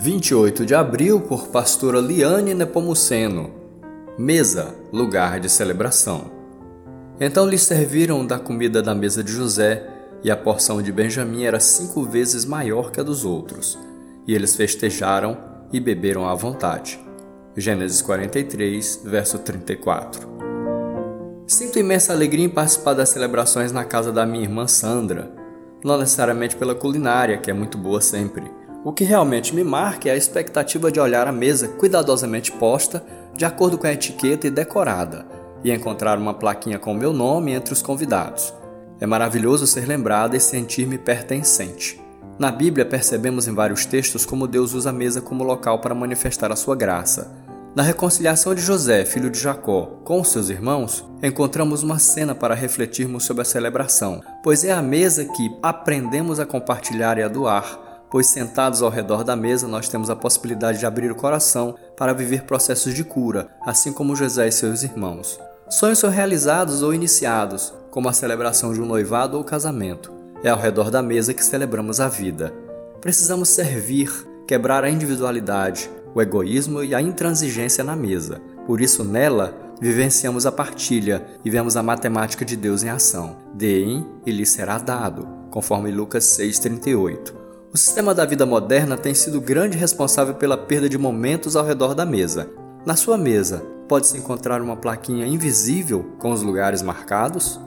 28 de abril, por pastora Liane Nepomuceno. Mesa, lugar de celebração. Então lhes serviram da comida da mesa de José, e a porção de Benjamim era cinco vezes maior que a dos outros. E eles festejaram e beberam à vontade. Gênesis 43, verso 34. Sinto imensa alegria em participar das celebrações na casa da minha irmã Sandra, não necessariamente pela culinária, que é muito boa sempre. O que realmente me marca é a expectativa de olhar a mesa cuidadosamente posta, de acordo com a etiqueta e decorada, e encontrar uma plaquinha com meu nome entre os convidados. É maravilhoso ser lembrada e sentir-me pertencente. Na Bíblia percebemos em vários textos como Deus usa a mesa como local para manifestar a sua graça. Na reconciliação de José, filho de Jacó, com seus irmãos, encontramos uma cena para refletirmos sobre a celebração, pois é a mesa que aprendemos a compartilhar e a doar, pois sentados ao redor da mesa nós temos a possibilidade de abrir o coração para viver processos de cura, assim como José e seus irmãos. Sonhos são realizados ou iniciados, como a celebração de um noivado ou casamento. É ao redor da mesa que celebramos a vida. Precisamos servir, quebrar a individualidade, o egoísmo e a intransigência na mesa. Por isso, nela, vivenciamos a partilha e vemos a matemática de Deus em ação. Deem e lhe será dado, conforme Lucas 6,38. O sistema da vida moderna tem sido grande responsável pela perda de momentos ao redor da mesa. Na sua mesa, pode-se encontrar uma plaquinha invisível com os lugares marcados?